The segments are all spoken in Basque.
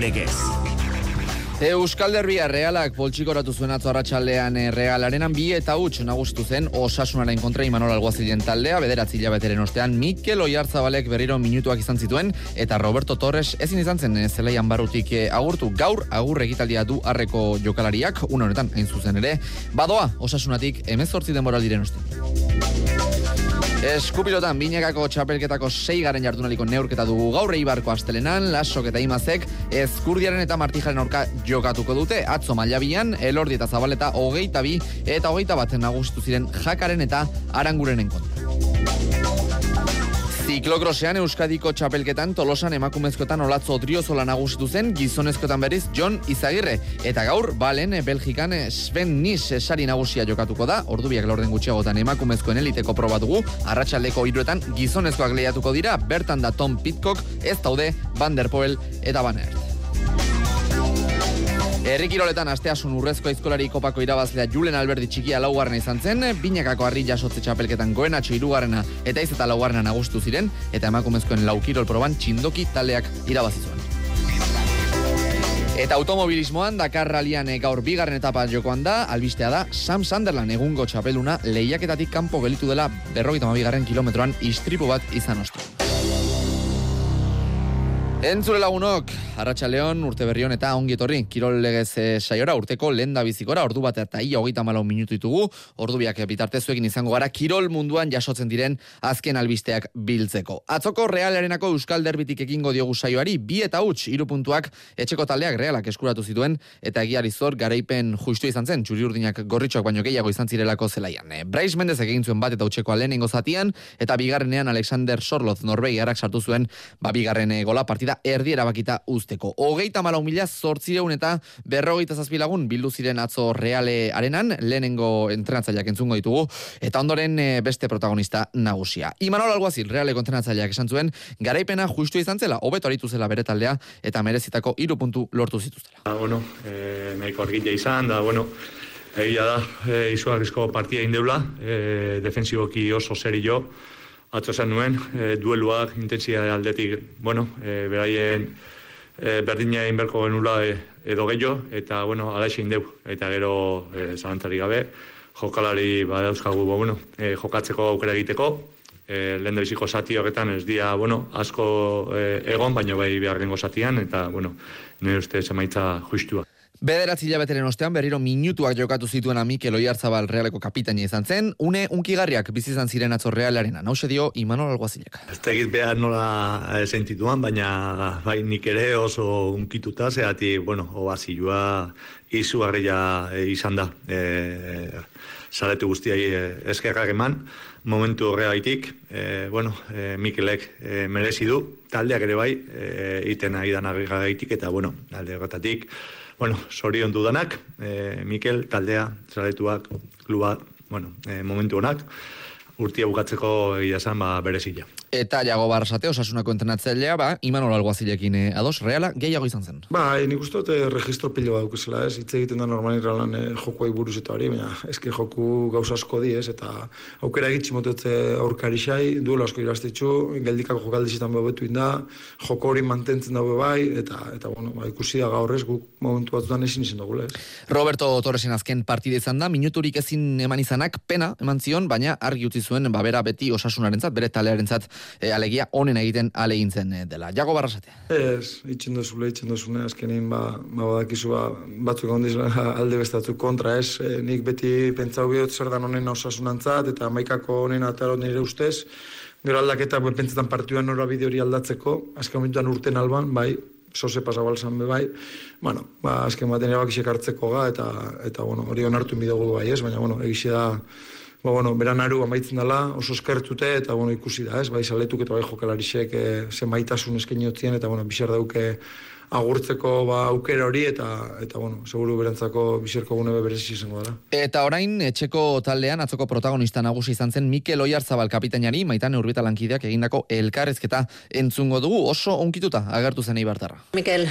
Legez. Euskal Derbia realak poltsikoratu zuen atzo arratsaldean eh, realarenan bi eta huts nagustu zen osasunaren kontra Imanol Alguazilen taldea bederatzi hilabeteren ostean Mikel Oiartzabalek berriro minutuak izan zituen eta Roberto Torres ezin izan zen eh, zelaian barrutik eh, agurtu gaur agur egitaldia du harreko jokalariak une honetan hain zuzen ere badoa osasunatik 18 denbora diren ostean. Eskupilotan, binekako txapelketako seigaren jardunaliko neurketa dugu gaur eibarko astelenan, lasok eta imazek ezkurdiaren eta martijaren aurka jokatuko dute, atzo mailabian, elordi eta zabaleta hogeita bi eta hogeita bat nagustu ziren jakaren eta aranguren kontra. Ziklokrosean Euskadiko txapelketan Tolosan emakumezkoetan olatzo driozola nagusitu zen gizonezkoetan beriz John Izagirre. Eta gaur, balen, Belgikan Sven Nis sari nagusia jokatuko da, ordubiak laurden gutxiagotan emakumezkoen eliteko probatugu, arratsaldeko iruetan gizonezkoak lehiatuko dira, bertan da Tom Pitcock, ez daude Van der Poel eta Van Aert. Errikiroletan asteasun urrezko aizkolari kopako irabazlea Julen Alberdi txikia laugarren izan zen, binakako harri jasotze txapelketan goenatxo irugarrena eta iz eta laugarrena nagustu ziren, eta emakumezkoen laukirol proban txindoki taldeak irabazizuen. Eta automobilismoan Dakar Rallian gaur bigarren etapa jokoan da, albistea da Sam Sunderland egungo txapeluna lehiaketatik kanpo gelitu dela berrogeita bigarren kilometroan istripu bat izan ostu. Entzule lagunok, Arratxa Leon, urte berrion eta ongi etorri, kirol legez e, saiora, urteko lenda bizikora, ordu bat eta ia hogeita malau minutu ditugu, ordu biak bitartezuekin izango gara, kirol munduan jasotzen diren azken albisteak biltzeko. Atzoko realarenako Euskal Derbitik egingo diogu saioari, bi eta huts, irupuntuak etxeko taldeak realak eskuratu zituen, eta egiari zor garaipen justu izan zen, txuri urdinak gorritxoak baino gehiago izan zirelako zelaian. E, Brais Mendez egin zuen bat eta utxeko lehenengo zatian, eta bigarrenean Alexander Sorloz Norbei sartu zuen, ba bigarren e, gola partida da erdi erabakita usteko. Hogeita malau mila zortzireun eta berrogeita zazpilagun bildu ziren atzo reale arenan, lehenengo entrenatzaileak entzungo ditugu, eta ondoren eh, beste protagonista nagusia. Imanol Alguazil, reale entrenatzaileak esan zuen, garaipena justu izan zela, hobeto aritu zela bere taldea, eta merezitako irupuntu lortu zituztela. Ah, bueno, eh, nahiko argila izan, da, bueno, Egia da, e, izugarrizko partia indeula, e, defensiboki oso seri jo, atzo zen nuen, e, dueluak, intensia aldetik, bueno, e, beraien e, berdina inberko genula e, edo gehiago, eta, bueno, alaixin deu, eta gero e, zalantzari gabe, jokalari badauzkagu, ba, bueno, e, jokatzeko aukera egiteko, e, lehen biziko zati horretan ez dia, bueno, asko e, egon, baina bai beharrengo zatian, eta, bueno, nire uste zemaitza justuak. Bederatzi hilabeteren ostean berriro minutuak jokatu zituen Mikel Oiartzabal realeko kapitaina izan zen, une unkigarriak bizizan ziren atzo realaren hause dio Imanol Alguazilek. Ez tegit behar nola sentituan, baina bai nik ere oso unkituta, zehati, bueno, oazilua izugarria e, izan da. E, Zaretu guztiai eskerrak eman, momentu horregaitik, e, bueno, e, Mikelek e, merezi du, taldeak ere bai, e, iten nahi dan eta bueno, alde horretatik, bueno, sorion dudanak, e, Mikel, taldea, zaretuak, kluba, bueno, e, momentu honak, urtia bukatzeko egia esan ba, berezila. Eta jago barrasate, osasunako entrenatzailea, ba, Imanol Alguazilekin eh, ados, reala, gehiago izan zen. Ba, nik uste dute registro pilo bat dukizela, ez, hitz egiten da normal irralan eh, jokuai buruz eta hori, baina eski joku gauza asko di, ez, eta aukera egitzi motetze aurkari xai, duela asko iraztitzu, geldikako jokaldizitan bebetu inda, joko hori mantentzen daue bai, eta, eta bueno, ba, ikusi da gaur ez, guk momentu batzutan ezin izan dugu, ez. Roberto Torresen azken partide izan da, minuturik ezin eman izanak, pena eman zion, baina argi utzi zuen, ba, bera beti osasunarentzat, bere talearentzat e, alegia honen egiten alegintzen e, dela. Jago barrasate. Ez, itxen dozule, itxen dozune, azkenin, ba, ba, badakizu, ba, batzuk ondiz alde bestatzuk kontra, ez, e, nik beti pentsau bihot zer dan honen osasunantzat, eta maikako honen ataro nire ustez, gero aldaketa, pentsetan partioan nora bide hori aldatzeko, azken momentuan urten alban, bai, sose pasabal zan be bai, bueno, ba, azken baten erabakisek hartzeko ga, eta, eta bueno, hori onartu midogu bai, ez, baina, bueno, egisi da, ba, bueno, beran aru amaitzen dela, oso eskertute, eta bueno, ikusi da, ez, bai, saletuk eta bai jokalarisek e, ze maitasun esken eta bueno, bisar dauke agurtzeko ba, aukera hori, eta, eta bueno, seguru berentzako biserko gune berezi izango dara. Eta orain, etxeko taldean, atzoko protagonista nagusi izan zen Mikel Oiarzabal kapitainari, maitan urbita lankideak egindako elkarrezketa entzungo dugu, oso onkituta agertu zen eibartarra. Mikel,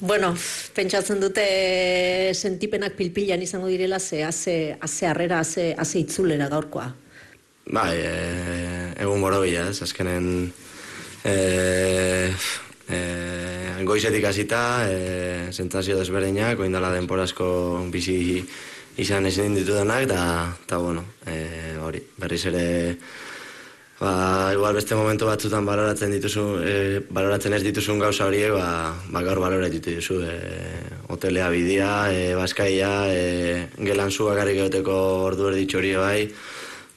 bueno, pentsatzen dute sentipenak pilpilan izango direla, ze haze, haze arrera, haze, haze itzulera gaurkoa. Bai, e, egun boro bila, ez, azkenen... E, E, goizetik hasita, e, sentzazio desberdinak, oindala denporazko bizi izan ezin ditudanak, da, eta bueno, e, hori, berriz ere, ba, igual beste momentu batzutan baloratzen dituzu, e, baloratzen ez dituzun gauza horiek, ba, ba gaur baloratu dituzu, e, hotelea bidia, e, baskaia, e, gelan zu bakarrik egoteko ordu erditxo hori bai,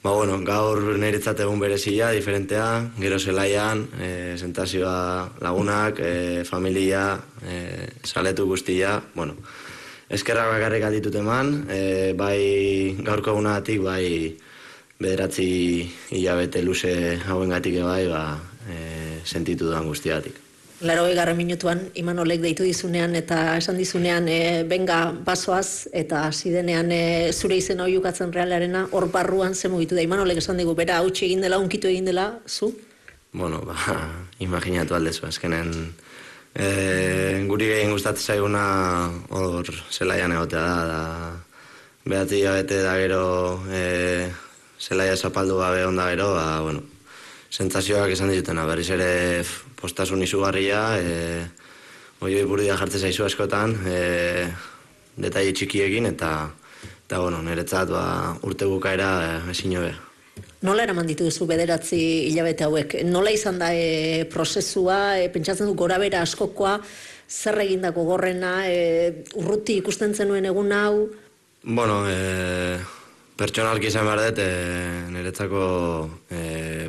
Ba, bueno, gaur niretzat egun berezia, diferentea, gero zelaian, e, sentazioa lagunak, e, familia, e, saletu guztia, bueno, eskerrak bakarrik ditut eman, e, bai gaurko egunatik, bai bederatzi hilabete luze hauen gatik bai, ba, e, sentitu duan guztiatik. Laro egarren minutuan, Imanolek deitu dizunean eta esan dizunean e, benga basoaz eta zidenean e, zure izen hori ukatzen realarena hor barruan ze mugitu da. Imanolek esan digu, bera hautsi egin dela, unkitu egin dela, zu? Bueno, ba, imaginatu aldezu, azkenen e, guri gehien gustatzen zaiguna hor zelaian egotea da, da behatzi da gero e, zelaia zapaldu gabe onda gero, ba, bueno, sentzazioak esan ditutena, berriz ere postasun izugarria, e, oioi burdia jartzen zaizu askotan, e, detaile txikiekin, eta, eta bueno, niretzat ba, urte bukaera e, ezin jobe. Nola eraman dituzu bederatzi hilabete hauek? Nola izan da e, prozesua, e, pentsatzen du gora bera askokoa, zer egindako gorrena, e, urruti ikusten zenuen egun hau? Bueno, e, pertsonalki izan behar dut, e, niretzako e,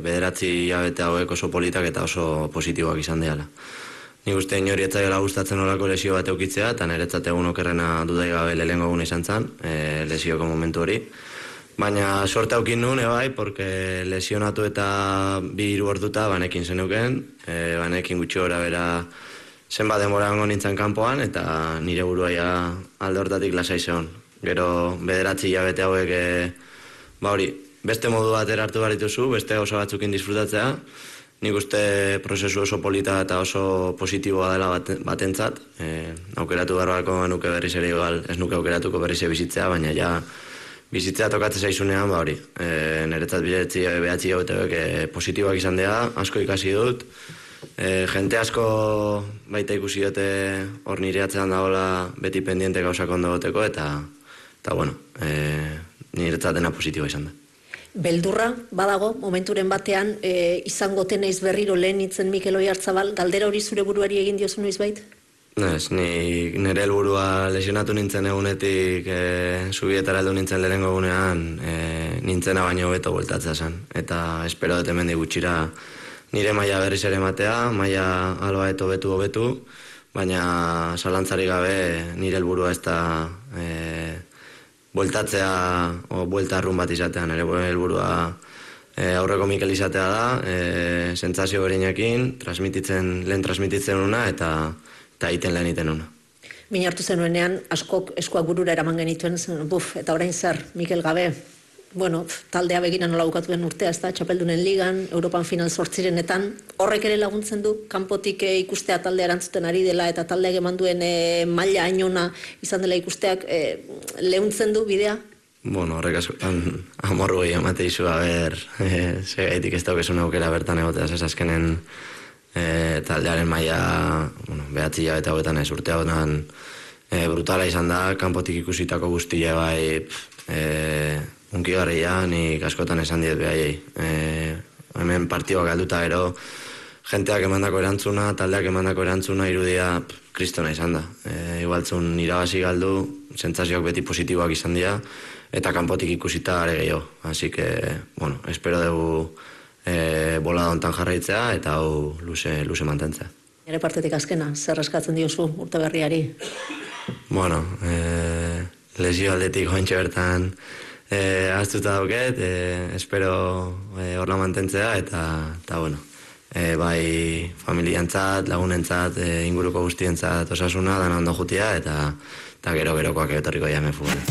bederatzi jabete hauek oso politak eta oso positiboak izan dela. Ni uste inori etzaiola gustatzen olako lesio bat eukitzea, eta niretzat egun okerrena dudai gabe lehenko egun izan zen, e, lesioko momentu hori. Baina sorte haukin nuen, ebai, porque lesionatu eta bi hiru orduta banekin zenuken, e, banekin gutxi gora bera zenbat denbora nintzen kanpoan, eta nire buruaia alde hortatik lasai zehon gero bederatzi jabete hauek e, ba hori, beste modu bat hartu barituzu, beste oso batzukin disfrutatzea, nik uste prozesu oso polita eta oso positiboa dela bat, batentzat, e, aukeratu garrako nuke berriz ere igual, ez nuke aukeratuko berriz ere bizitzea, baina ja bizitzea tokatzen zaizunean, ba hori, e, niretzat biletzi behatzi jabete hauek e, positiboak izan dira, asko ikasi dut, E, jente asko baita ikusi dute hor nire atzean dagoela beti pendiente gauzak ondo goteko eta eta bueno, e, niretzat dena positiboa izan da. Beldurra, badago, momenturen batean, e, izango teneiz berriro lehen itzen Mikel Oiartzabal, galdera hori zure buruari egin diozu noiz bait? Ez, ni nire helburua lesionatu nintzen egunetik e, zubietara heldu nintzen lehenengo egunean e, nintzena baino beto bueltatzea zen. Eta espero dut hemen gutxira nire maila berriz ere matea, maila alba eto betu hobetu, baina zalantzari gabe nire helburua ez da e, bueltatzea o buelta arrun bat izatean, ere helburua e, aurreko Mikel izatea da, e, sentsazio berinekin, transmititzen, lehen transmititzen una eta eta iten lehen iten una. Min hartu zenuenean, askok eskuak burura eraman genituen, buf, eta orain zer, Mikel Gabe, bueno, taldea begina nola bukatuen urtea, ez da, txapeldunen ligan, Europan final sortzirenetan, horrek ere laguntzen du, kanpotik e, ikustea taldea erantzuten ari dela, eta taldeak eman duen e, maila ainona izan dela ikusteak, e, lehuntzen du bidea? Bueno, horrek askotan amorru gehi amate izu, ber, e, ze gaitik ez daukesun aukera bertan egotea, ez azkenen e, taldearen maila, bueno, behatzi eta hauetan ez urte hauetan, e, brutala izan da, kanpotik ikusitako guztia bai, e, unki garria, nik askotan esan diet behaiei. E, hemen partioa galduta ero, jenteak emandako erantzuna, taldeak emandako erantzuna, irudia kristona izan da. E, igualtzun irabazi galdu, sentzazioak beti positiboak izan dira, eta kanpotik ikusita are gehiago. Así que, bueno, espero dugu e, bola ontan jarraitzea, eta hau luze, luze mantentzea. Ere partetik azkena, zer eskatzen diozu urte berriari? Bueno, e, lesio aldetik jointxe bertan, e, aztuta dauket, e, espero e, horla mantentzea, eta, eta bueno, e, bai familiantzat, lagunentzat, e, inguruko guztientzat osasuna, dana ondo jutia, eta, eta gero gerokoak etorriko jame fugan.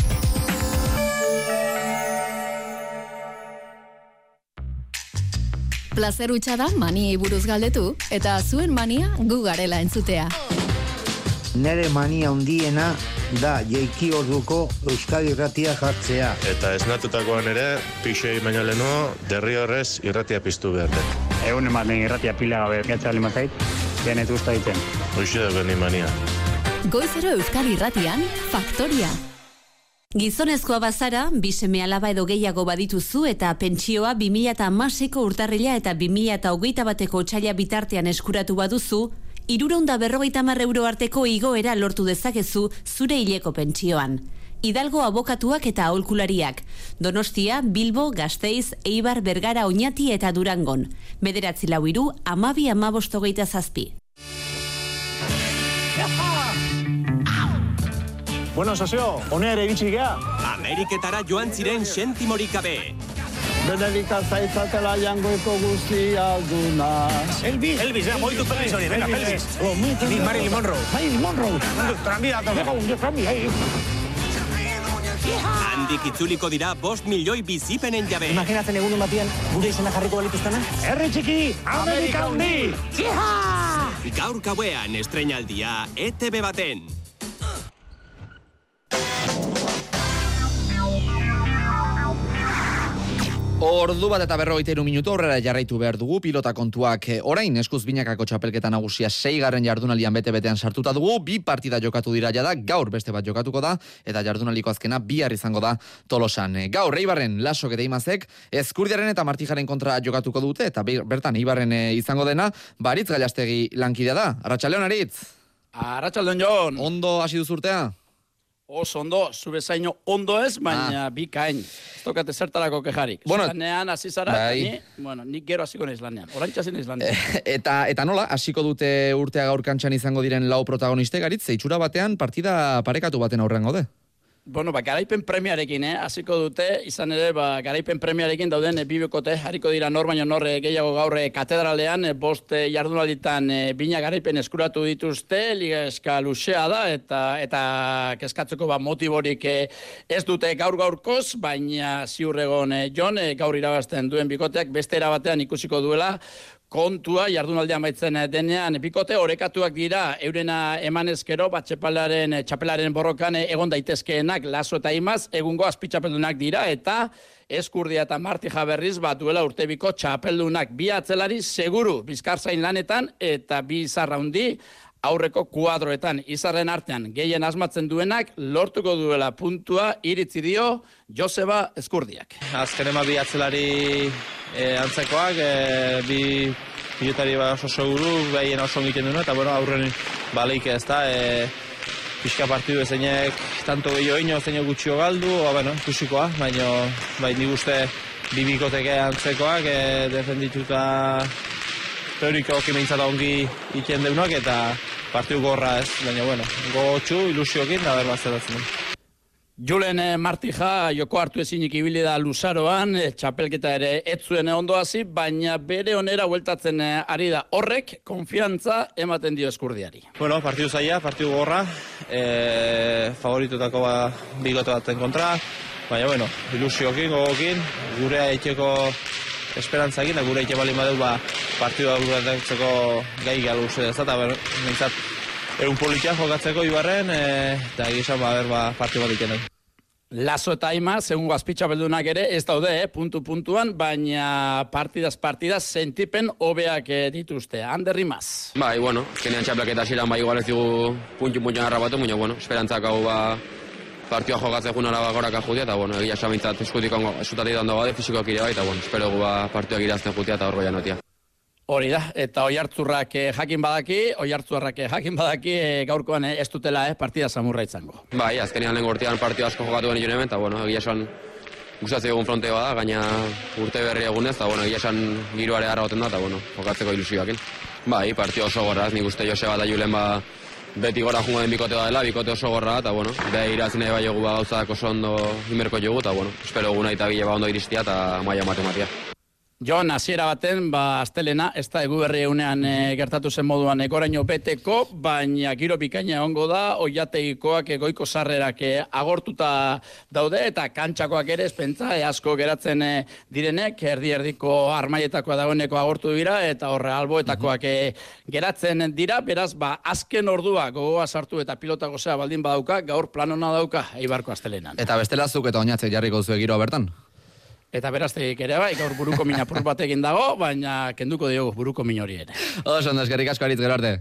Plazer da mani buruz galdetu, eta zuen mania gu garela entzutea. Nere mania hundiena da jeiki orduko Euskadi irratia jartzea. Eta esnatutakoan ere, pixei baina leno, derri horrez irratia piztu behar dut. Egun ematen irratia pila gabe, gatzea lima zait. Genet usta egiten. Hoxe da ni mania. Goizero Euskal Irratian, Faktoria. Gizonezkoa bazara, bi seme alaba edo gehiago badituzu eta pentsioa 2006ko urtarrila eta 2008 bateko txaila bitartean eskuratu baduzu, iruronda berrogeita mar euro arteko igoera lortu dezakezu zure hileko pentsioan. Hidalgo abokatuak eta aholkulariak. Donostia, Bilbo, Gasteiz, Eibar, Bergara, Oñati eta Durangon. Bederatzi lau iru, amabi amabostogeita zazpi. Bueno, sasio, honea ere iritsi gea. Ameriketara joan ziren sentimorik gabe. Benedika zaitzatela jangoeko guzti alduna. Elvis! Elvis, eh, moitu feliz hori, venga, Elvis. Ni Marilyn Monroe. Marilyn Monroe. Tranbia, tranbia. Handik itzuliko dira bost milioi bizipenen jabe. Imaginatzen egun batian gure izena jarriko balituztena? Herri txiki, Amerika hundi! Gaur gauean estrenaldia ETV baten. Ordu bat eta berrogeita iru minutu horrela jarraitu behar dugu pilota kontuak eh, orain eskuz binakako txapelketa nagusia seigarren jardunalian bete-betean sartuta dugu, bi partida jokatu dira jada, gaur beste bat jokatuko da, eta jardunaliko azkena bihar izango da tolosan. Eh, gaur, Eibarren lasok eta imazek, eskurdiaren eta martijaren kontra jokatuko dute, eta bertan Eibarren eh, izango dena, baritz gailastegi lankidea da. Arratxaleon, Aritz? Arratxaldeon, Jon. Ondo hasi duzurtea? Oso ondo, zube zaino ondo ez, baina ah. bi kain. Ez tokate zertarako kejarik. Bueno, Zanean hasi zara, bai. ni, bueno, nik gero hasiko naiz lanean. Orantxa zin naiz lanean. eta, eta nola, hasiko dute urtea gaur kantxan izango diren lau protagoniste garitz, zeitsura batean partida parekatu baten aurrean gode. Bueno, ba, garaipen premiarekin, eh? hasiko dute, izan ere, ba, garaipen premiarekin dauden e, bibekote, hariko dira nor baino norre gehiago gaurre katedralean, e, bost e, jardunalditan e, bina garaipen eskuratu dituzte, liga eska da, eta eta keskatzeko ba, motiborik e, ez dute gaur gaurkoz, baina ziurregon e, jon, e, gaur irabazten duen bikoteak, beste erabatean ikusiko duela, kontua jardunaldean baitzen eh, denean. Bikote orekatuak dira eurena emanezkero bat txapelaren, eh, txapelaren borrokan eh, egon daitezkeenak laso eta imaz egungo azpitxapeldunak dira eta eskurdia eta marti jaberriz bat duela urtebiko txapeldunak. Bi atzelari seguru bizkarzain lanetan eta bi izarra hundi aurreko kuadroetan. Izarren artean gehien asmatzen duenak lortuko duela puntua iritzi dio Joseba Eskurdiak. Azken ema bi atzelari e, antzekoak, e, bi pilotari ba oso seguru, behien oso egiten duena, eta bueno, aurren baleik ez da, e, pixka partidu ezeinek tanto gehiago ino, zein gutxio galdu, o, bueno, ikusikoa, baina bai nik uste bi bikoteke antzekoak, e, defendituta teoriko okimeintzat ongi ikien deunak, eta partidu gorra ez, baina bueno, gogotxu, ilusiokin, da berba zeratzen. Julen eh, Martija joko hartu ezinik ibili da Luzaroan, eh, txapelketa ere ez zuen ondo hasi, baina bere onera hueltatzen eh, ari da. Horrek konfiantza ematen dio eskurdiari. Bueno, partidu zaila, partidu gorra, e, favoritutako ba, bigote baten kontra, baina bueno, ilusiokin, gogokin, gure haiteko esperantzakin, gure haiteko bali madeu ba, partidu gai galu ez eta bueno, egun politia jokatzeko ibarren, e, eta gizan ba, ber, ba, partidu bat ikenen. Lazo eta Ima, segun guazpitza beldunak ere, ez daude, eh, puntu puntuan, baina partidaz partidaz sentipen hobeak eh, dituzte. Ander Rimaz. Bai, bueno, kenean txaplaketa ziren, bai, igual ez dugu puntu puntu narra batu, baina, bueno, esperantzak hau ba, partioa jokatzen juna araba goraka jutia, eta, bueno, egia sabintzat eskutik ongo, esutatik dando bade, fizikoak ire bai, eta, bueno, espero gu ba, partioak irazten jutia, eta hor notia. Hori da, eta oi hartzurrak eh, jakin badaki, oi hartzurrak eh, jakin badaki eh, gaurkoan eh, ez dutela eh, partida samurra izango. Bai, azkenean lehen gortian partida asko jokatu gani joan eta bueno, egia esan gustatzen egun frontea da, gaina urte berri egunez, eta bueno, egia esan giroare harra da, eta bueno, jokatzeko ilusioak. Bai, partida oso gorra, nik uste Joseba da Julen ba, beti gora jungo den bikote dela, bikote oso gorra, eta bueno, beha irazin nahi bai jogu ba gauzak oso ondo inmerko jogu, eta bueno, espero guna eta bile ba ondo iristia, eta maia matematia. Jon, hasiera baten, ba, astelena, ez da egu berri egunean e, gertatu zen moduan ekoraino beteko, baina giro bikaina ongo da, oiategikoak egoiko sarrerak e, agortuta daude, eta kantxakoak ere espentza, e, asko geratzen e, direnek, erdi erdiko armaietakoa dagoeneko agortu dira, eta horre alboetakoak e, geratzen dira, beraz, ba, azken ordua gogoa sartu eta pilota gozea baldin badauka, gaur planona dauka, eibarko astelenan. Eta bestelazuk eta oinatzek jarriko zuen giro bertan? Eta beraztegik ere bai, gaur buruko min apur batekin dago, baina kenduko diogu buruko min hori ere. Oso, eskerrik asko aritz gero arte.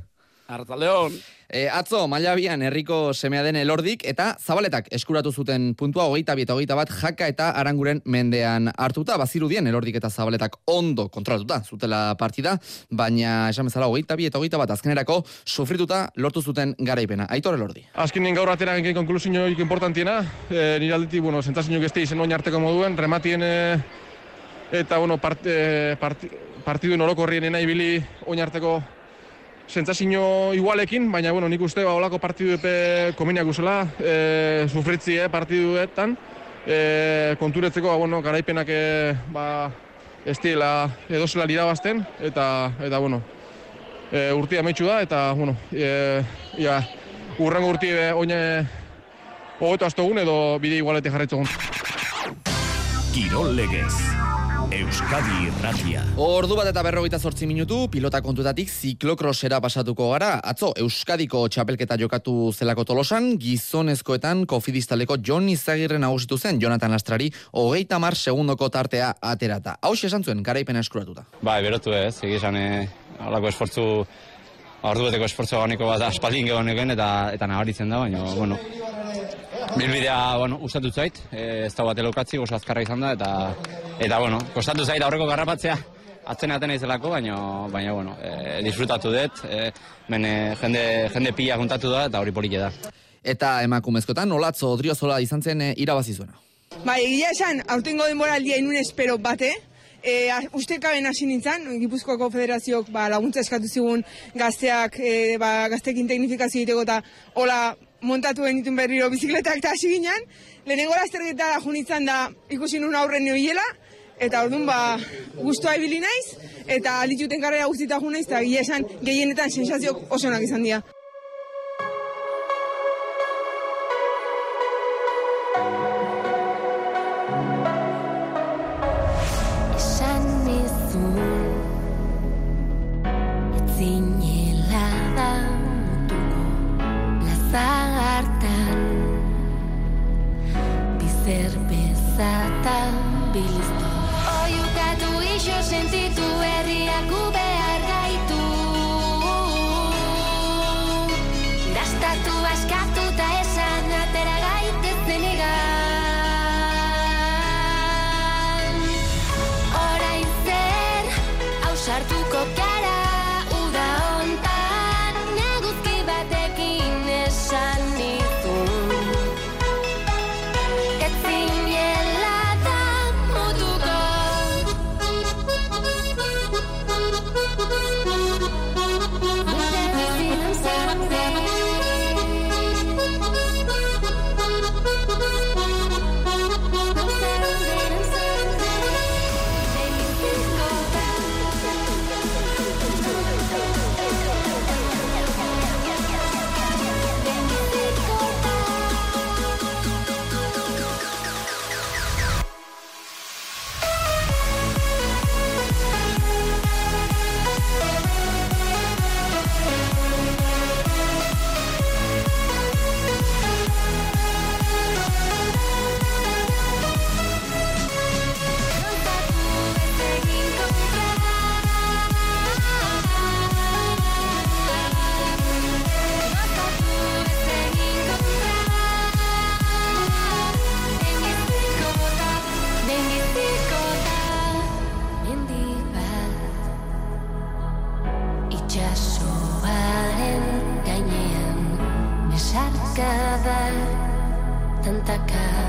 Artzaldeon. E, atzo, maila bian herriko semea den elordik eta zabaletak eskuratu zuten puntua hogeita bi eta hogeita bat jaka eta aranguren mendean hartuta, bazirudien elordik eta zabaletak ondo kontrolatuta zutela partida, baina esan bezala hogeita bi eta hogeita bat azkenerako sufrituta lortu zuten garaipena. Aitor elordi. Azkenin gaur atera genkin konklusioik importantiena, e, nire aldetik, bueno, sentazioak ez izen oin arteko moduen, rematien e, eta, bueno, part, e, part, partiduen orokorrien nahi bili oin arteko sentsazio igualekin, baina bueno, nik uste ba holako partidu epe komeniak usela, e, sufritzi eh, partiduetan, e, konturetzeko ba, bueno, garaipenak e, ba, ez dira edo zela irabazten, eta, eta bueno, e, urtia metxu da, eta bueno, e, ja, urrengo urti e, oine hogeto astogun edo bide igualete jarretzogun. Kirol legez. Euskadi Irratia. Ordu bat eta berrogeita zortzi minutu, pilota kontutatik ziklokrosera pasatuko gara. Atzo, Euskadiko txapelketa jokatu zelako tolosan, gizonezkoetan kofidistaleko Jon Izagirre nagusitu zen, Jonathan Lastrari, hogeita mar segundoko tartea aterata. Hau esan zuen, garaipena eskuratuta. Bai, berotu ez, egizan, eh, holako esfortzu, ordu beteko esfortzu gauneko bat aspaldin gehonekoen eta, eta nabaritzen da, baina, bueno, Bilbidea, bueno, ustatu zait, e, ez da bat elokatzi, oso azkarra izan da, eta, eta bueno, kostatu zait aurreko garrapatzea, atzen aten izelako, baina, baina, bueno, e, disfrutatu dut, e, mene, jende, jende pila kontatu da, eta hori polike da. Eta emakumezkotan, olatzo odriozola izan zen e, irabazi zuena. Bai, egia esan, aurtengo denboraldia inun espero bate, e, uste kaben hasi nintzen, Gipuzkoako Federazioak ba, laguntza eskatu zigun gazteak, e, ba, gaztekin teknifikazio egiteko eta hola montatu genitun berriro bizikletak eta hasi ginen, lehenengo lasterketa junitzen da ikusi nun aurren hiela, eta orduan ba guztua ibili naiz, eta alituten karrera guztita ju naiz, eta gila esan gehienetan sensazioak oso onak izan dira. tanta cara.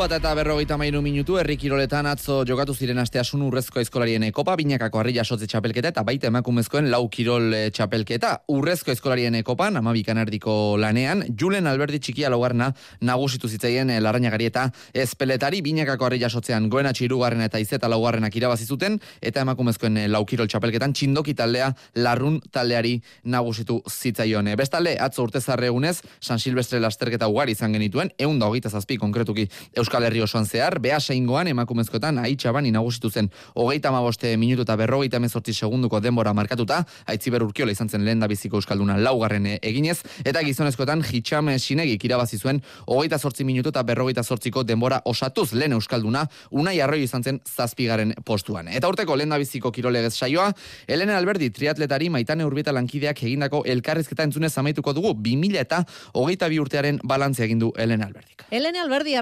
Bat eta berrogeita mairu minutu, herri kiroletan atzo jokatu ziren asteasun urrezko eskolarien kopa, binakako harri jasotze txapelketa eta baita emakumezkoen lau kirol eh, txapelketa. Urrezko eskolarien kopan, amabikan erdiko lanean, Julen Alberdi txikia laugarna nagusitu zitzaien eh, larrainagari eta espeletari, binakako harri jasotzean goena txirugarren eta izeta laugarrenak irabazi zuten, eta emakumezkoen eh, lau kirol txapelketan txindoki taldea larrun taldeari nagusitu zitzaion. Bestalde, atzo urtezarre egunez, San Silvestre lasterketa ugari izan genituen, egun da hogeita zazpi konkretuki Euskal Herri osoan zehar, beha seingoan emakumezkoetan aitxaban inagusitu zen hogeita maboste minutu eta berrogeita mezortzi segunduko denbora markatuta, aitziber urkiola izan zen lehen biziko Euskalduna laugarren eginez, eta gizonezkoetan hitxame sinegi irabazi zuen hogeita zortzi minutu eta berrogeita zortziko denbora osatuz lehen Euskalduna, unai arroi izan zen zazpigaren postuan. Eta urteko lehen biziko kirolegez saioa, Elena Alberdi triatletari maitane urbieta lankideak egindako elkarrizketa entzunez amaituko dugu 2000 eta hogeita bi urtearen balantzea egindu Elena Alberdik. Elene Alberdi,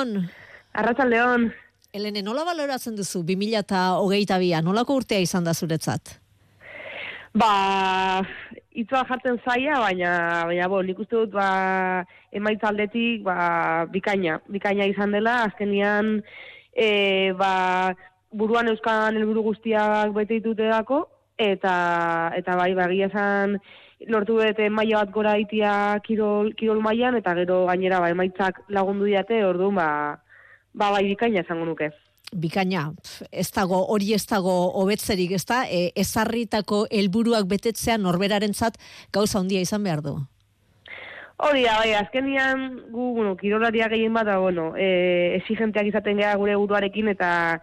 Arratxaldeon. Arratxaldeon. Elene, nola baloratzen duzu 2000 eta hogeita bia, nolako urtea izan da zuretzat? Ba, itzua jartzen zaia, baina, baina, bo, nik uste dut, ba, emaitza aldetik, ba, bikaina, bikaina izan dela, azkenian, e, ba, buruan euskan helburu guztiak bete ditute dako, eta, eta bai, ba, egia esan, lortu bete maila bat gora itia kirol, kirol mailan eta gero gainera, ba, emaitzak lagundu diate, orduan, ba, ba, bai, bikaina esango nuke. Bikaina, ez dago, hori ez dago hobetzerik, ez da, e, ezarritako helburuak betetzea norberarentzat gauza handia izan behar du. Hori da, bai, azkenian gu, bueno, kirolaria gehien bat, da, bueno, e, exigenteak izaten geha gure buruarekin eta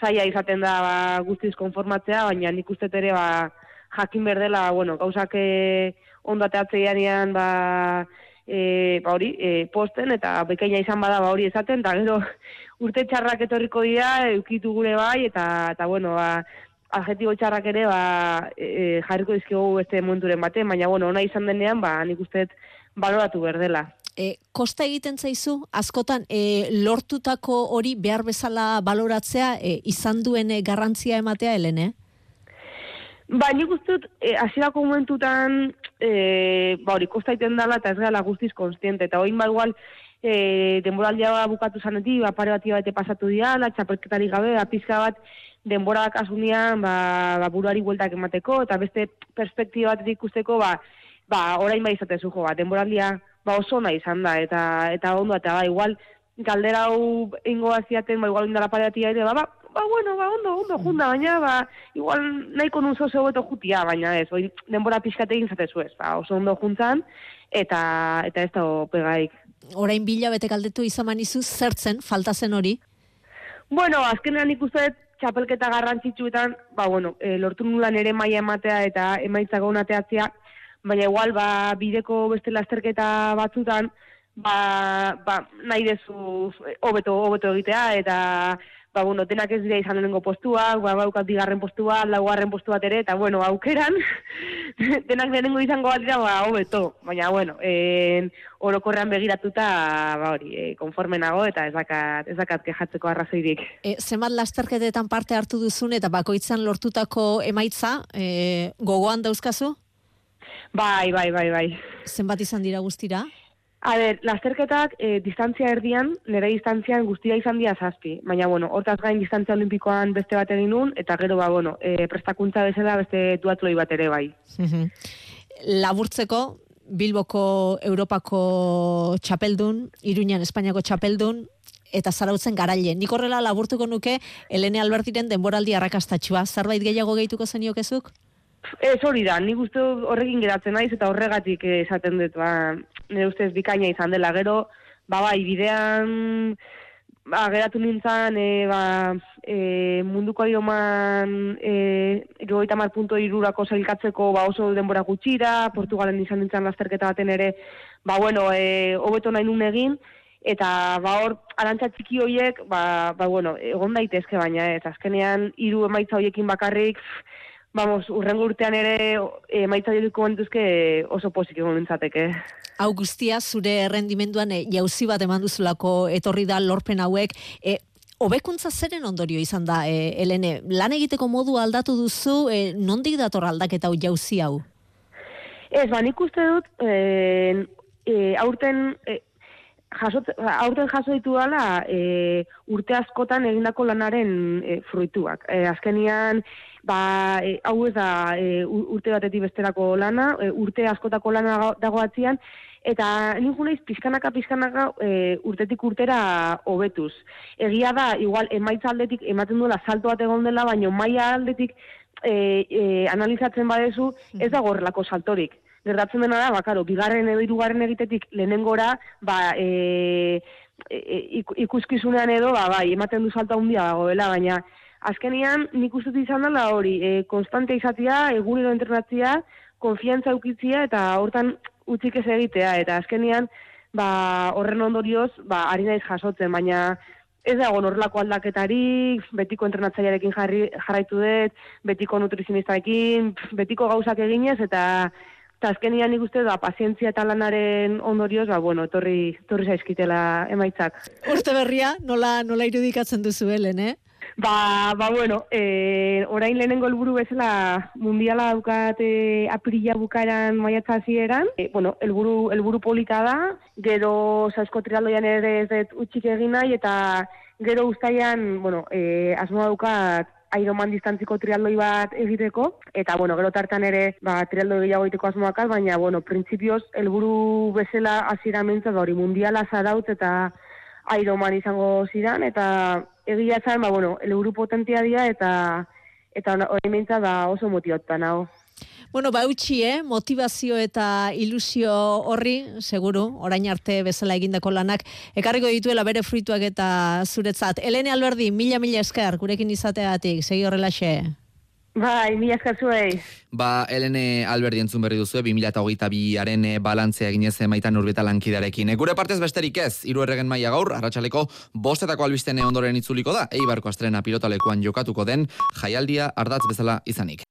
zaila izaten da ba, guztiz konformatzea, baina nik uste ere ba, jakin berdela, bueno, gauzak e, ondateatzeianean ba, e, ba hori, e, posten eta bekaina izan bada ba hori esaten, eta gero urte txarrak etorriko dira, eukitu gure bai, eta, eta bueno, ba, adjetibo txarrak ere, ba, e, jarriko dizkigu beste momenturen batean, baina, bueno, ona izan denean, ba, nik uste baloratu berdela. E, kosta egiten zaizu, askotan e, lortutako hori behar bezala baloratzea e, izan duen garrantzia ematea, Helene? Ba, nik uste dut, e, hasierako momentutan, e, ba, hori, kosta egiten dela, eta ez gara guztiz konstiente, eta oin ba, igual, e, denboraldia bukatu zanetik, ba, pare bat bate pasatu diala, txapelketari gabe, ba, pizka bat, denbora kasunian, ba, ba, buruari bueltak emateko, eta beste perspektiba bat ikusteko, ba, ba, orain bai izaten zujo, ba, denboraldia, ba, oso nahi izan da, eta, eta ondo, eta ba, igual, galdera hau ingo aziaten, ba, igual indala pare ere, ba, ba, ba, bueno, ba, ondo, ondo, junda, baina, ba, igual nahiko nun zoze hobeto jutia, baina ez, oi, denbora pixkate egin zatezu ez, ba, oso ondo juntzan, eta, eta ez da pegaik. Orain bila bete galdetu izan manizu, zertzen, falta zen hori? Bueno, azkenean ikusten txapelketa garrantzitsuetan, ba, bueno, e, lortu nulan ere maia ematea eta emaitza gaunateatzea, baina igual, ba, bideko beste lasterketa batzutan, ba, ba, nahi dezu hobeto, hobeto egitea, eta, ba, bueno, denak ez dira izan lehenengo postuak, ba, baukat digarren postua, laugarren postu bat ere, eta, bueno, aukeran, denak lehenengo izango bat dira, ba, hobeto, baina, bueno, en, orokorrean begiratuta, ba, hori, e, konforme nago, eta ez dakat, ez dakat kejatzeko arrazoirik. E, zenbat lasterketetan parte hartu duzun, eta bakoitzan lortutako emaitza, e, gogoan dauzkazu? Bai, bai, bai, bai. Zenbat izan dira guztira? A ber, lasterketak e, distantzia erdian, nire distantzian guztia izan dira zazpi. Baina, bueno, hortaz gain distantzia olimpikoan beste bat egin nun, eta gero, ba, bueno, e, prestakuntza bezala beste duatloi bat ere bai. Laburtzeko, Bilboko Europako txapeldun, Iruñan Espainiako txapeldun, eta zarautzen garaile. Nik horrela laburtuko nuke, Elene Albertiren denboraldi arrakastatxua. Zerbait gehiago gehituko zeniokezuk? Ez hori da, nik uste horrekin geratzen naiz eta horregatik esaten dut, ba, nire ustez bikaina izan dela, gero, ba, bai, bidean, ba, geratu nintzen, e, ba, e, munduko idioman, e, gehoita mar punto irurako zailkatzeko, ba, oso denbora gutxira, Portugalen izan nintzen lasterketa baten ere, ba, bueno, e, hobeto nahi nun egin, eta ba hor arantza txiki hoiek ba, ba bueno egon daitezke baina ez. Azkenean hiru emaitza hoiekin bakarrik vamos, urrengo urtean ere emaitza dituko bantuzke oso pozik egon nintzateke. Hau guztia, zure rendimenduan e, jauzi bat eman duzulako etorri da lorpen hauek, e, Hobekuntza zeren ondorio izan da, e, Elene, lan egiteko modu aldatu duzu, e, nondik dator aldaketa hau jauzi hau? Ez, ba, nik uste dut, e, e, aurten, e, jasot, aurten jaso ditu dala e, urte askotan egindako lanaren e, fruituak. E, azkenian, ba, e, hau ez da e, urte batetik besterako lana, e, urte askotako lana dago- atzian, eta nik naiz pizkanaka pizkanaka e, urtetik urtera hobetuz. Egia da, igual, emaitza aldetik ematen duela salto bat egon dela, baina maila aldetik e, e, analizatzen badezu, ez dago horrelako saltorik. Gertatzen dena da, bakaro, bigarren edo hirugarren egitetik lehenengora, ba, e, e, ik- ikuskizunean edo, ba, bai, ematen du salto handia dagoela, baina azkenian nik uste izan dela hori, e, konstante izatea, egunero entrenatzea, konfiantza eukitzia eta hortan utzik ez egitea, eta azkenian, ba, horren ondorioz, ba, ari naiz jasotzen, baina ez dago horrelako aldaketarik, betiko entrenatzailearekin jarri, jarraitu dut, betiko nutrizionistarekin, betiko gauzak eginez, eta eta azkenian nik uste da, pazientzia eta lanaren ondorioz, ba, bueno, etorri, etorri zaizkitela emaitzak. Urte berria, nola, nola irudikatzen duzu, Helen, eh? Ba, ba bueno, e, orain lehenengo helburu bezala mundiala daukat e, apirila bukaeran maiatza hasieran. E, bueno, helburu helburu polita da, gero sasko trialdoian ere ez dut utxik egin nahi, eta gero ustaian, bueno, e, asmoa daukat Ironman distantziko trialdoi bat egiteko, eta bueno, gero tartan ere, ba, trialdo gehiago egiteko asmoakaz, baina, bueno, printzipioz, helburu bezala hasiera mentzat, ba, hori mundiala zarautz eta Ironman izango zidan, eta egia zan, ba, bueno, helburu potentia dira, eta eta hori mentzat, ba, oso motivatuta nago. Bueno, ba, utxi, eh? motivazio eta ilusio horri, seguru, orain arte bezala egindako lanak, ekarriko dituela bere fruituak eta zuretzat. Elene Alberdi, mila mila esker, gurekin izateatik, segi horrelaxe. Bai, mila esker zuei. Ba, Elene Alberdi entzun berri duzu, 2008-biaren balantzea eginez maitan urbeta lankidarekin. E, Gure partez besterik ez, hiru erregen maila gaur, arratsaleko bostetako albistene ondoren itzuliko da, eibarko astrena pilotalekuan jokatuko den, jaialdia ardatz bezala izanik.